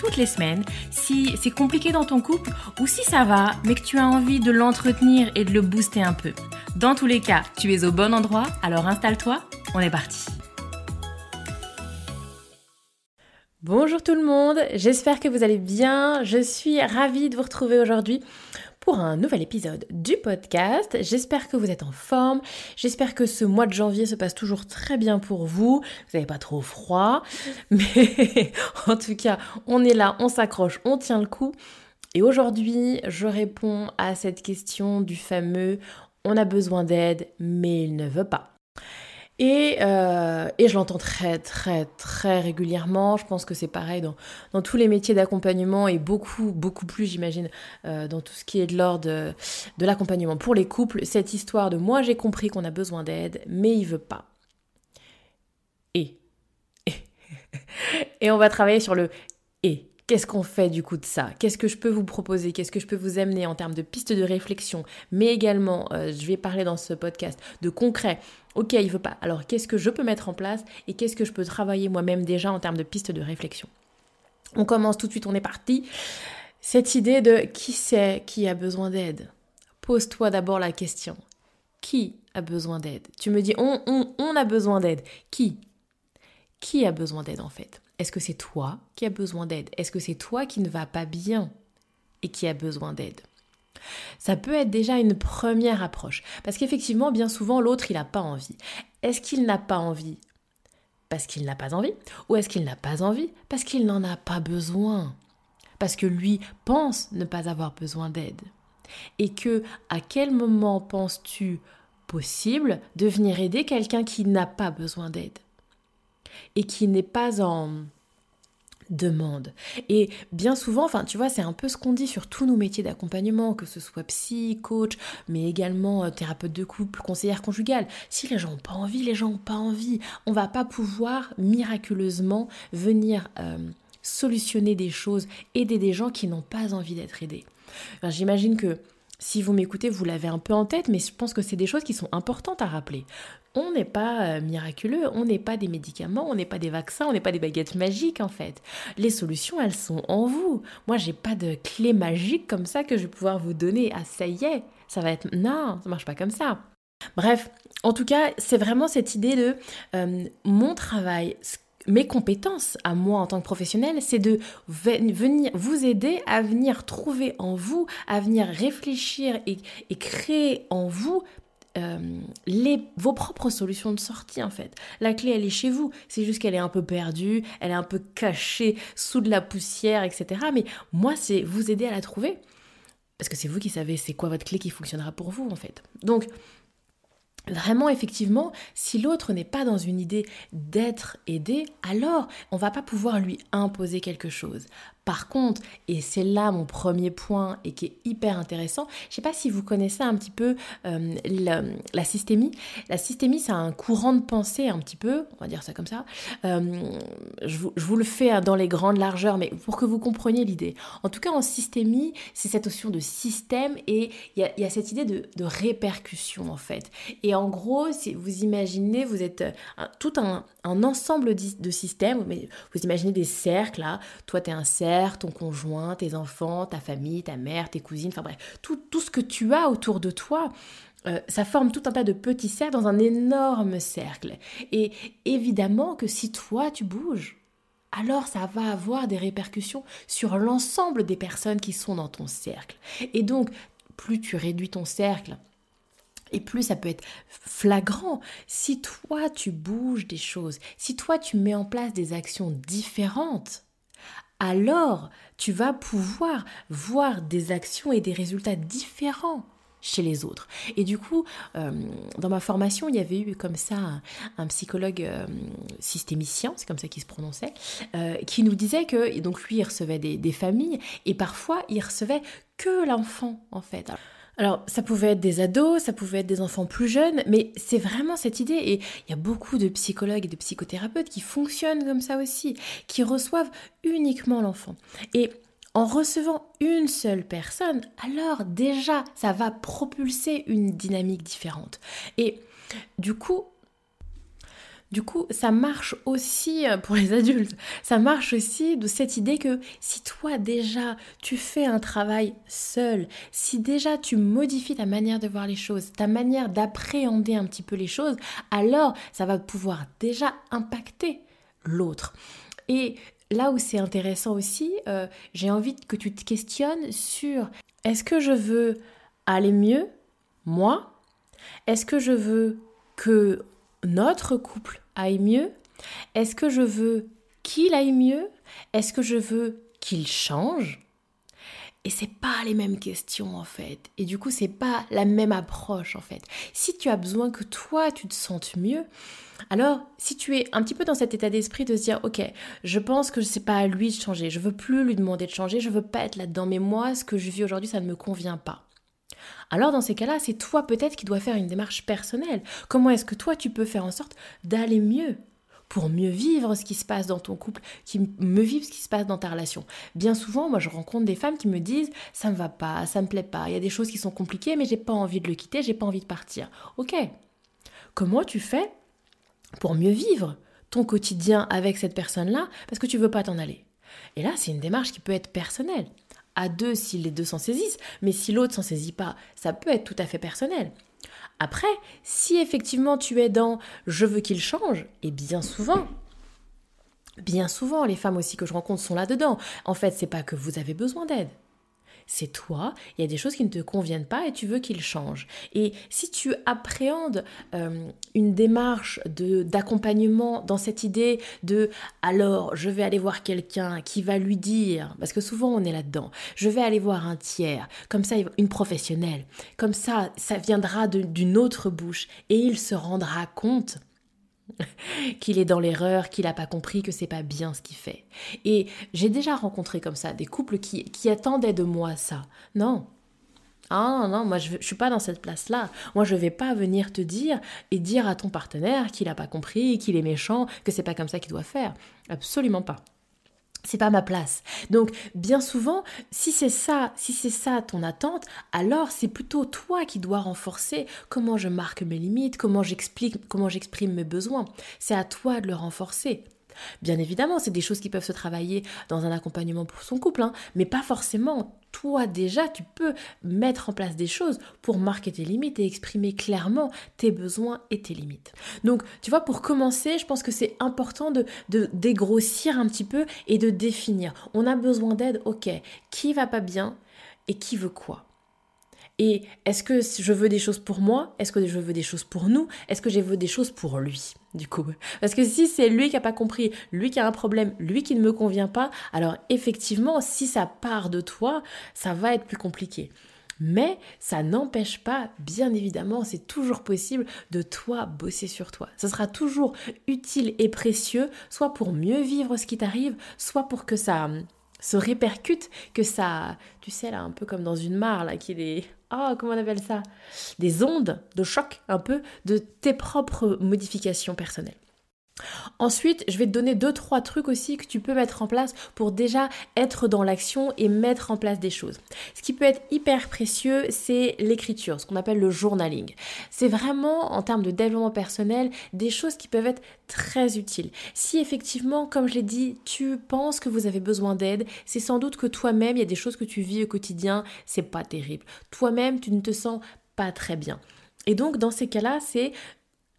toutes les semaines si c'est compliqué dans ton couple ou si ça va, mais que tu as envie de l'entretenir et de le booster un peu. Dans tous les cas, tu es au bon endroit, alors installe-toi, on est parti. Bonjour tout le monde, j'espère que vous allez bien. Je suis ravie de vous retrouver aujourd'hui pour un nouvel épisode du podcast. J'espère que vous êtes en forme. J'espère que ce mois de janvier se passe toujours très bien pour vous. Vous n'avez pas trop froid. Mais en tout cas, on est là, on s'accroche, on tient le coup. Et aujourd'hui, je réponds à cette question du fameux on a besoin d'aide, mais il ne veut pas. Euh, et, je l'entends très très très régulièrement. Je pense que c'est pareil dans, tous les métiers d'accompagnement et beaucoup beaucoup plus j'imagine euh, dans tout ce qui est de l'ordre de, l'accompagnement pour les couples. Cette histoire de moi j'ai compris qu'on a besoin d'aide mais il veut pas. Et. Et on va travailler sur le et. Qu'est-ce qu'on fait du coup de ça? Qu'est-ce que je peux vous proposer? Qu'est-ce que je peux vous amener en termes de pistes de réflexion? Mais également, euh, je vais parler dans ce podcast de concret. Ok, il veut pas. Alors qu'est-ce que je peux mettre en place et qu'est-ce que je peux travailler moi-même déjà en termes de pistes de réflexion? On commence tout de suite, on est parti. Cette idée de qui c'est qui a besoin d'aide? Pose-toi d'abord la question. Qui a besoin d'aide? Tu me dis on, on, on a besoin d'aide. Qui? Qui a besoin d'aide en fait? Est-ce que c'est toi qui as besoin d'aide? Est-ce que c'est toi qui ne va pas bien et qui a besoin d'aide? Ça peut être déjà une première approche. Parce qu'effectivement, bien souvent, l'autre, il n'a pas envie. Est-ce qu'il n'a pas envie parce qu'il n'a pas envie? Ou est-ce qu'il n'a pas envie parce qu'il n'en a pas besoin? Parce que lui pense ne pas avoir besoin d'aide. Et que, à quel moment penses-tu possible de venir aider quelqu'un qui n'a pas besoin d'aide? Et qui n'est pas en demande. Et bien souvent, enfin tu vois, c'est un peu ce qu'on dit sur tous nos métiers d'accompagnement, que ce soit psy, coach, mais également euh, thérapeute de couple, conseillère conjugale. Si les gens n'ont pas envie, les gens n'ont pas envie. On va pas pouvoir miraculeusement venir euh, solutionner des choses, aider des gens qui n'ont pas envie d'être aidés. J'imagine que si vous m'écoutez, vous l'avez un peu en tête, mais je pense que c'est des choses qui sont importantes à rappeler. On n'est pas euh, miraculeux, on n'est pas des médicaments, on n'est pas des vaccins, on n'est pas des baguettes magiques en fait. Les solutions, elles sont en vous. Moi, j'ai pas de clé magique comme ça que je vais pouvoir vous donner. Ah, ça y est, ça va être. Non, ça marche pas comme ça. Bref, en tout cas, c'est vraiment cette idée de euh, mon travail, mes compétences à moi en tant que professionnel, c'est de venir vous aider à venir trouver en vous, à venir réfléchir et, créer en vous euh, les, vos propres solutions de sortie en fait. La clé elle est chez vous, c'est juste qu'elle est un peu perdue, elle est un peu cachée sous de la poussière, etc. Mais moi c'est vous aider à la trouver. Parce que c'est vous qui savez c'est quoi votre clé qui fonctionnera pour vous en fait. Donc Vraiment, effectivement, si l'autre n'est pas dans une idée d'être aidé, alors on va pas pouvoir lui imposer quelque chose. Par contre, et c'est là mon premier point et qui est hyper intéressant, je ne sais pas si vous connaissez un petit peu euh, la, systémie. La systémie, c'est un courant de pensée un petit peu, on va dire ça comme ça. Euh, je, vous, le fais dans les grandes largeurs, mais pour que vous compreniez l'idée. En tout cas, en systémie, c'est cette notion de système et il y, a, cette idée de, répercussion en fait. Et en gros, si vous imaginez, vous êtes tout un, ensemble de systèmes, vous imaginez des cercles là, toi tu es un cercle, ton conjoint, tes enfants, ta famille, ta mère, tes cousines, enfin bref, tout, tout ce que tu as autour de toi, euh, ça forme tout un tas de petits cercles dans un énorme cercle. Et évidemment que si toi tu bouges, alors ça va avoir des répercussions sur l'ensemble des personnes qui sont dans ton cercle. Et donc, plus tu réduis ton cercle, et plus ça peut être flagrant. Si toi tu bouges des choses, si toi tu mets en place des actions différentes, alors tu vas pouvoir voir des actions et des résultats différents chez les autres. Et du coup, euh, dans ma formation, il y avait eu comme ça un, psychologue euh, systémicien, c'est comme ça qu'il se prononçait, euh, qui nous disait que, donc lui, il recevait des, familles, et parfois, il recevait que l'enfant, en fait. Ça pouvait être des ados, ça pouvait être des enfants plus jeunes, mais c'est vraiment cette idée. Et il y a beaucoup de psychologues et de psychothérapeutes qui fonctionnent comme ça aussi, qui reçoivent uniquement l'enfant. Et en recevant une seule personne, alors déjà, ça va propulser une dynamique différente. Et du coup, du coup, ça marche aussi euh, pour les adultes. Ça marche aussi de cette idée que si toi déjà tu fais un travail seul, si déjà tu modifies ta manière de voir les choses, ta manière d'appréhender un petit peu les choses, alors ça va pouvoir déjà impacter l'autre. Et là où c'est intéressant aussi, euh, j'ai envie que tu te questionnes sur est-ce que je veux aller mieux, moi? Est-ce que je veux que notre couple aille mieux? Est-ce que je veux qu'il aille mieux? Est-ce que je veux qu'il change? Et c'est pas les mêmes questions en fait. Et du coup, c'est pas la même approche en fait. Si tu as besoin que toi tu te sentes mieux, alors si tu es un petit peu dans cet état d'esprit de se dire OK, je pense que c'est pas à lui de changer, je veux plus lui demander de changer, je veux pas être là-dedans mais moi ce que je vis aujourd'hui ça ne me convient pas. Alors dans ces cas-là, c'est toi peut-être qui dois faire une démarche personnelle. Comment est-ce que toi tu peux faire en sorte d'aller mieux pour mieux vivre ce qui se passe dans ton couple, qui me vivre ce qui se passe dans ta relation? Bien souvent, moi je rencontre des femmes qui me disent ça me va pas, ça me plaît pas, il y a des choses qui sont compliquées mais j'ai pas envie de le quitter, j'ai pas envie de partir. OK. Comment tu fais pour mieux vivre ton quotidien avec cette personne-là? Parce que tu veux pas t'en aller Et là, c'est une démarche qui peut être personnelle. À deux si les deux s'en saisissent, mais si l'autre s'en saisit pas, ça peut être tout à fait personnel. Après, si effectivement tu es dans je veux qu'il change, et bien souvent, bien souvent, les femmes aussi que je rencontre sont là-dedans. En fait, c'est pas que vous avez besoin d'aide c'est toi, il y a des choses qui ne te conviennent pas et tu veux qu'ils changent. Et si tu appréhendes euh, une démarche de d'accompagnement dans cette idée de alors je vais aller voir quelqu'un qui va lui dire, parce que souvent on est là-dedans, je vais aller voir un tiers, comme ça une professionnelle, comme ça ça viendra d'une autre bouche et il se rendra compte qu'il est dans l'erreur, qu'il n'a pas compris que c'est pas bien ce qu'il fait. Et j'ai déjà rencontré comme ça des couples qui, qui attendaient de moi ça. Non. Ah non, moi je, ne suis pas dans cette place-là. Moi je vais pas venir te dire et dire à ton partenaire qu'il n'a pas compris, qu'il est méchant, que c'est pas comme ça qu'il doit faire. Absolument pas c'est pas ma place. Donc bien souvent, si c'est ça, si c'est ça ton attente, alors c'est plutôt toi qui dois renforcer comment je marque mes limites, comment j'explique, comment j'exprime mes besoins. C'est à toi de le renforcer. Bien évidemment, c'est des choses qui peuvent se travailler dans un accompagnement pour son couple, hein, mais pas forcément. Toi déjà, tu peux mettre en place des choses pour marquer tes limites et exprimer clairement tes besoins et tes limites. Donc, tu vois, pour commencer, je pense que c'est important de, dégrossir un petit peu et de définir. On a besoin d'aide, ok. Qui va pas bien et qui veut quoi? Et est-ce que je veux des choses pour moi Est-ce que je veux des choses pour nous Est-ce que je veux des choses pour lui du coup? Parce que si c'est lui qui n'a pas compris, lui qui a un problème, lui qui ne me convient pas, alors effectivement, si ça part de toi, ça va être plus compliqué. Mais ça n'empêche pas, bien évidemment, c'est toujours possible de toi bosser sur toi. Ce sera toujours utile et précieux, soit pour mieux vivre ce qui t'arrive, soit pour que ça se répercute, que ça, tu sais là, un peu comme dans une mare là, qui est ah, comment on appelle ça? Des ondes de choc un peu de tes propres modifications personnelles. Ensuite, je vais te donner deux trois trucs aussi que tu peux mettre en place pour déjà être dans l'action et mettre en place des choses. Ce qui peut être hyper précieux, c'est l'écriture, ce qu'on appelle le journaling. C'est vraiment en termes de développement personnel des choses qui peuvent être très utiles. Si effectivement, comme je l'ai dit, tu penses que vous avez besoin d'aide, c'est sans doute que toi-même, il y a des choses que tu vis au quotidien, c'est pas terrible. Toi-même, tu ne te sens pas très bien. Et donc dans ces cas-là, c'est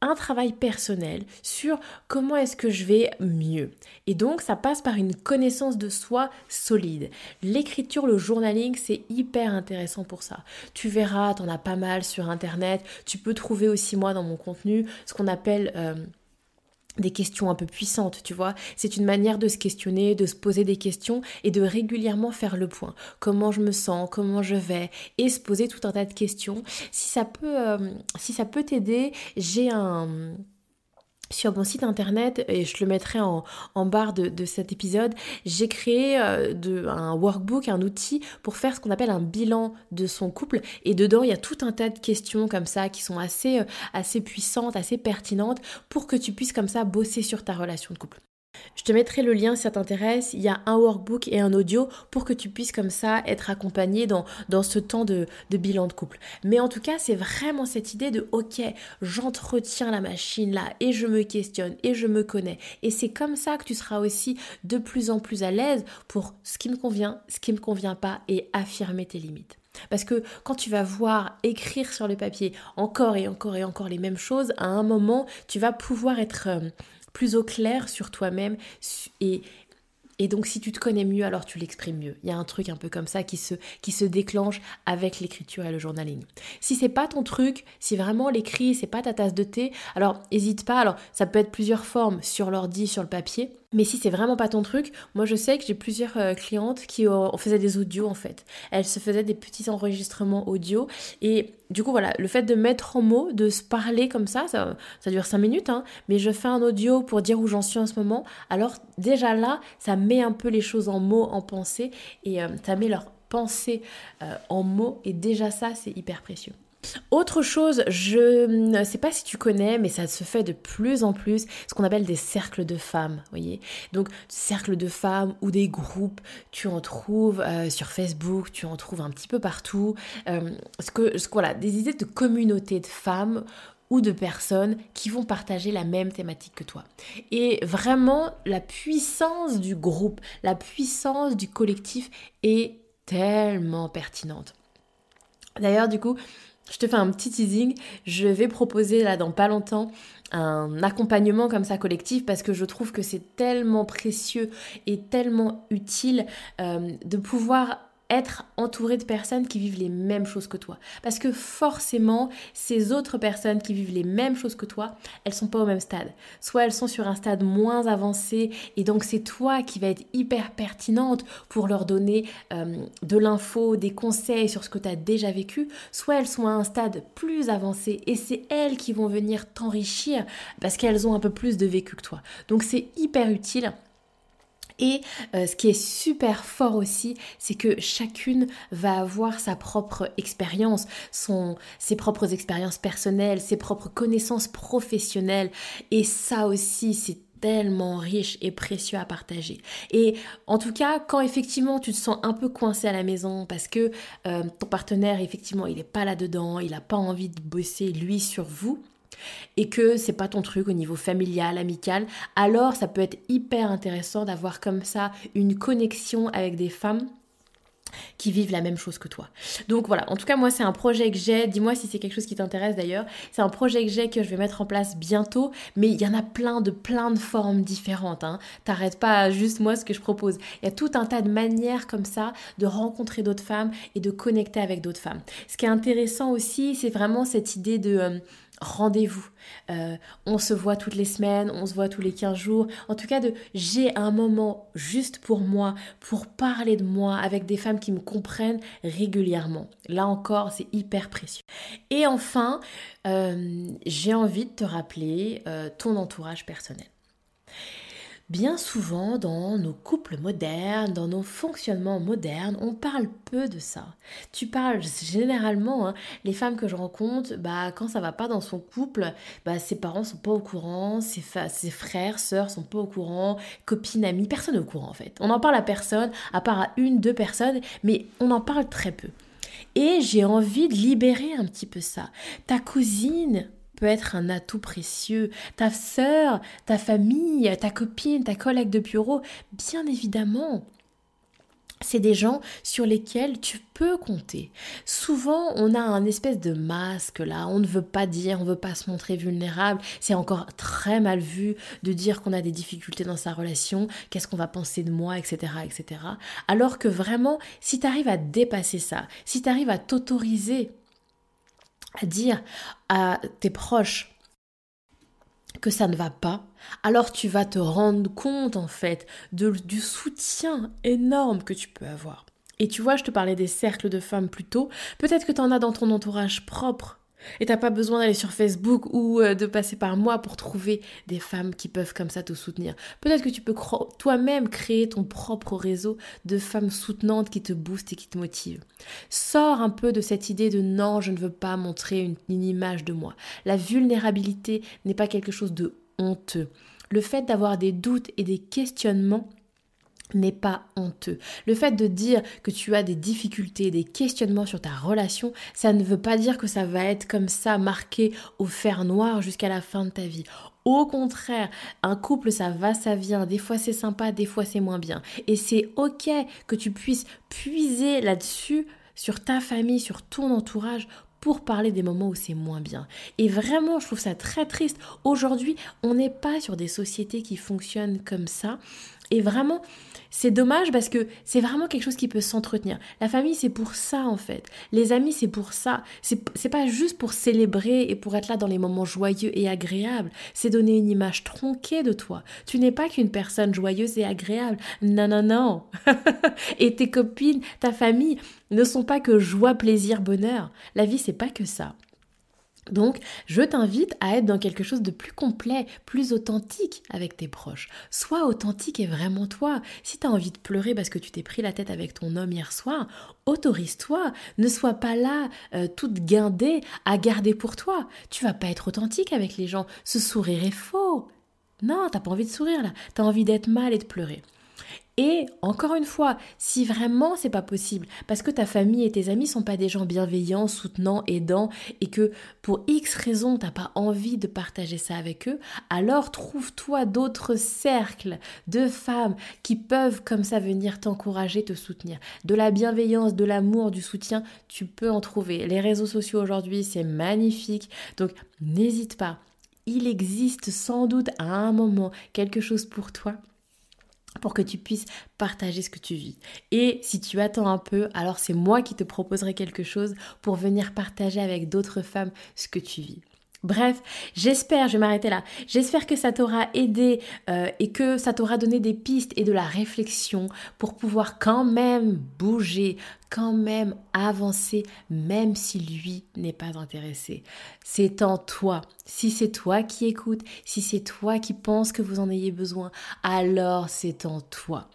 un travail personnel sur comment est-ce que je vais mieux. Et donc ça passe par une connaissance de soi solide. L'écriture, le journaling, c'est hyper intéressant pour ça. Tu verras, t'en as pas mal sur internet. Tu peux trouver aussi moi dans mon contenu ce qu'on appelle euh, des questions un peu puissantes, tu vois. C'est une manière de se questionner, de se poser des questions et de régulièrement faire le point. Comment je me sens, comment je vais, et se poser tout un tas de questions. Si ça peut, euh, si ça peut t'aider, j'ai un sur mon site internet, et je le mettrai en, barre de, cet épisode, j'ai créé euh, de, un workbook, un outil pour faire ce qu'on appelle un bilan de son couple. Et dedans, il y a tout un tas de questions comme ça qui sont assez, euh, assez puissantes, assez pertinentes pour que tu puisses comme ça bosser sur ta relation de couple. Je te mettrai le lien si ça t'intéresse. Il y a un workbook et un audio pour que tu puisses comme ça être accompagné dans, dans ce temps de, bilan de couple. Mais en tout cas, c'est vraiment cette idée de ok, j'entretiens la machine là et je me questionne et je me connais. Et c'est comme ça que tu seras aussi de plus en plus à l'aise pour ce qui me convient, ce qui me convient pas et affirmer tes limites. Parce que quand tu vas voir écrire sur le papier encore et encore et encore les mêmes choses, à un moment, tu vas pouvoir être euh, plus au clair sur toi-même et, et donc si tu te connais mieux, alors tu l'exprimes mieux. Il y a un truc un peu comme ça qui se, qui se déclenche avec l'écriture et le journaling. Si c'est pas ton truc, si vraiment l'écrit c'est pas ta tasse de thé, alors n'hésite pas. Alors ça peut être plusieurs formes sur l'ordi, sur le papier. Mais si c'est vraiment pas ton truc, moi je sais que j'ai plusieurs euh, clientes qui ont, faisaient des audios en fait. Elles se faisaient des petits enregistrements audio. Et du coup voilà, le fait de mettre en mots, de se parler comme ça, ça, dure 5 minutes, hein, mais je fais un audio pour dire où j'en suis en ce moment, alors déjà là, ça met un peu les choses en mots, en pensée, et euh, ça met leur pensée euh, en mots, et déjà ça, c'est hyper précieux. Autre chose, je ne sais pas si tu connais, mais ça se fait de plus en plus, ce qu'on appelle des cercles de femmes, voyez. Donc, cercles de femmes ou des groupes, tu en trouves euh, sur Facebook, tu en trouves un petit peu partout. Euh, ce que, ce, voilà, des idées de communauté de femmes ou de personnes qui vont partager la même thématique que toi. Et vraiment, la puissance du groupe, la puissance du collectif est tellement pertinente. D'ailleurs, du coup, je te fais un petit teasing. Je vais proposer là dans pas longtemps un accompagnement comme ça collectif parce que je trouve que c'est tellement précieux et tellement utile euh, de pouvoir être entouré de personnes qui vivent les mêmes choses que toi. Parce que forcément, ces autres personnes qui vivent les mêmes choses que toi, elles sont pas au même stade. Soit elles sont sur un stade moins avancé et donc c'est toi qui vas être hyper pertinente pour leur donner euh, de l'info, des conseils sur ce que tu as déjà vécu. Soit elles sont à un stade plus avancé et c'est elles qui vont venir t'enrichir parce qu'elles ont un peu plus de vécu que toi. Donc c'est hyper utile et euh, ce qui est super fort aussi, c'est que chacune va avoir sa propre expérience, son, ses propres expériences personnelles, ses propres connaissances professionnelles. Et ça aussi, c'est tellement riche et précieux à partager. Et en tout cas, quand effectivement tu te sens un peu coincé à la maison parce que euh, ton partenaire, effectivement, il n'est pas là-dedans, il n'a pas envie de bosser lui sur vous, et que c'est pas ton truc au niveau familial, amical, alors ça peut être hyper intéressant d'avoir comme ça une connexion avec des femmes qui vivent la même chose que toi. Donc voilà, en tout cas moi c'est un projet que j'ai, dis-moi si c'est quelque chose qui t'intéresse d'ailleurs, c'est un projet que j'ai que je vais mettre en place bientôt, mais il y en a plein de plein de formes différentes, hein. t'arrêtes pas juste moi ce que je propose, il y a tout un tas de manières comme ça de rencontrer d'autres femmes et de connecter avec d'autres femmes. Ce qui est intéressant aussi c'est vraiment cette idée de... Euh, rendez-vous. Euh, on se voit toutes les semaines, on se voit tous les 15 jours. En tout cas, de j'ai un moment juste pour moi, pour parler de moi avec des femmes qui me comprennent régulièrement. Là encore, c'est hyper précieux. Et enfin, euh, j'ai envie de te rappeler euh, ton entourage personnel. Bien souvent, dans nos couples modernes, dans nos fonctionnements modernes, on parle peu de ça. Tu parles généralement, hein, les femmes que je rencontre, bah, quand ça va pas dans son couple, bah, ses parents sont pas au courant, ses, ses frères, sœurs sont pas au courant, copines, amis, personne n'est au courant en fait. On en parle à personne, à part à une, deux personnes, mais on en parle très peu. Et j'ai envie de libérer un petit peu ça. Ta cousine, peut être un atout précieux. Ta sœur, ta famille, ta copine, ta collègue de bureau, bien évidemment. C'est des gens sur lesquels tu peux compter. Souvent, on a un espèce de masque là, on ne veut pas dire, on ne veut pas se montrer vulnérable. C'est encore très mal vu de dire qu'on a des difficultés dans sa relation, qu'est-ce qu'on va penser de moi, etc. etc. Alors que vraiment, si tu arrives à dépasser ça, si tu arrives à t'autoriser à dire à tes proches que ça ne va pas, alors tu vas te rendre compte en fait de, du soutien énorme que tu peux avoir. Et tu vois, je te parlais des cercles de femmes plus tôt. Peut-être que tu en as dans ton entourage propre. Et t'as pas besoin d'aller sur Facebook ou euh, de passer par moi pour trouver des femmes qui peuvent comme ça te soutenir. Peut-être que tu peux toi-même créer ton propre réseau de femmes soutenantes qui te boostent et qui te motivent. Sors un peu de cette idée de non, je ne veux pas montrer une, une image de moi. La vulnérabilité n'est pas quelque chose de honteux. Le fait d'avoir des doutes et des questionnements n'est pas honteux. Le fait de dire que tu as des difficultés, des questionnements sur ta relation, ça ne veut pas dire que ça va être comme ça marqué au fer noir jusqu'à la fin de ta vie. Au contraire, un couple, ça va, ça vient. Des fois, c'est sympa, des fois, c'est moins bien. Et c'est OK que tu puisses puiser là-dessus, sur ta famille, sur ton entourage, pour parler des moments où c'est moins bien. Et vraiment, je trouve ça très triste. Aujourd'hui, on n'est pas sur des sociétés qui fonctionnent comme ça. Et vraiment, c'est dommage parce que c'est vraiment quelque chose qui peut s'entretenir. La famille, c'est pour ça en fait. Les amis, c'est pour ça. C'est pas juste pour célébrer et pour être là dans les moments joyeux et agréables. C'est donner une image tronquée de toi. Tu n'es pas qu'une personne joyeuse et agréable. Non, non, non. et tes copines, ta famille ne sont pas que joie, plaisir, bonheur. La vie, c'est pas que ça. Donc, je t'invite à être dans quelque chose de plus complet, plus authentique avec tes proches. Sois authentique et vraiment toi. Si tu as envie de pleurer parce que tu t'es pris la tête avec ton homme hier soir, autorise-toi. Ne sois pas là, euh, toute guindée, à garder pour toi. Tu vas pas être authentique avec les gens. Ce sourire est faux. Non, t'as pas envie de sourire là. T'as envie d'être mal et de pleurer. Et encore une fois, si vraiment c'est pas possible, parce que ta famille et tes amis sont pas des gens bienveillants, soutenants, aidants, et que pour X raisons t'as pas envie de partager ça avec eux, alors trouve-toi d'autres cercles de femmes qui peuvent comme ça venir t'encourager, te soutenir. De la bienveillance, de l'amour, du soutien, tu peux en trouver. Les réseaux sociaux aujourd'hui, c'est magnifique. Donc n'hésite pas. Il existe sans doute à un moment quelque chose pour toi pour que tu puisses partager ce que tu vis. Et si tu attends un peu, alors c'est moi qui te proposerai quelque chose pour venir partager avec d'autres femmes ce que tu vis. Bref, j'espère, je vais m'arrêter là, j'espère que ça t'aura aidé euh, et que ça t'aura donné des pistes et de la réflexion pour pouvoir quand même bouger, quand même avancer, même si lui n'est pas intéressé. C'est en toi. Si c'est toi qui écoutes, si c'est toi qui penses que vous en ayez besoin, alors c'est en toi.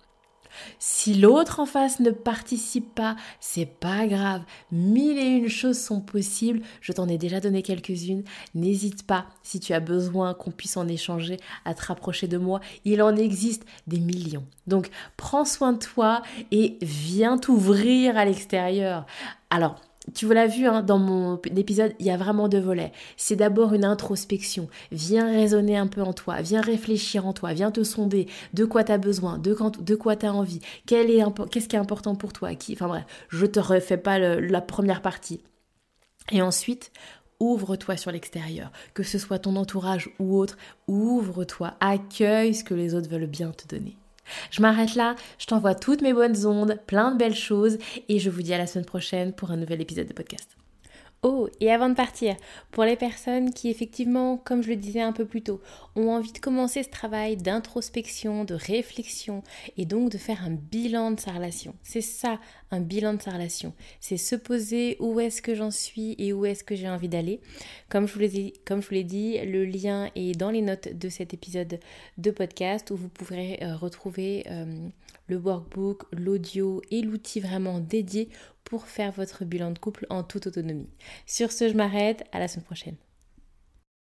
Si l'autre en face ne participe pas, c'est pas grave. Mille et une choses sont possibles. Je t'en ai déjà donné quelques-unes. N'hésite pas, si tu as besoin qu'on puisse en échanger, à te rapprocher de moi. Il en existe des millions. Donc, prends soin de toi et viens t'ouvrir à l'extérieur. Alors, tu l'as vu hein, dans mon épisode, il y a vraiment deux volets. C'est d'abord une introspection. Viens raisonner un peu en toi, viens réfléchir en toi, viens te sonder de quoi tu as besoin, de, de quoi tu as envie, qu'est-ce qui est important pour toi. Qui, enfin bref, je te refais pas la première partie. Et ensuite, ouvre-toi sur l'extérieur, que ce soit ton entourage ou autre, ouvre-toi, accueille ce que les autres veulent bien te donner. Je m'arrête là, je t'envoie toutes mes bonnes ondes, plein de belles choses et je vous dis à la semaine prochaine pour un nouvel épisode de podcast. Oh, et avant de partir, pour les personnes qui effectivement, comme je le disais un peu plus tôt, ont envie de commencer ce travail d'introspection, de réflexion, et donc de faire un bilan de sa relation. C'est ça, un bilan de sa relation. C'est se poser où est-ce que j'en suis et où est-ce que j'ai envie d'aller. Comme je vous l'ai dit, le lien est dans les notes de cet épisode de podcast où vous pourrez euh, retrouver euh, le workbook, l'audio et l'outil vraiment dédié pour faire votre bilan de couple en toute autonomie. Sur ce, je m'arrête. À la semaine prochaine.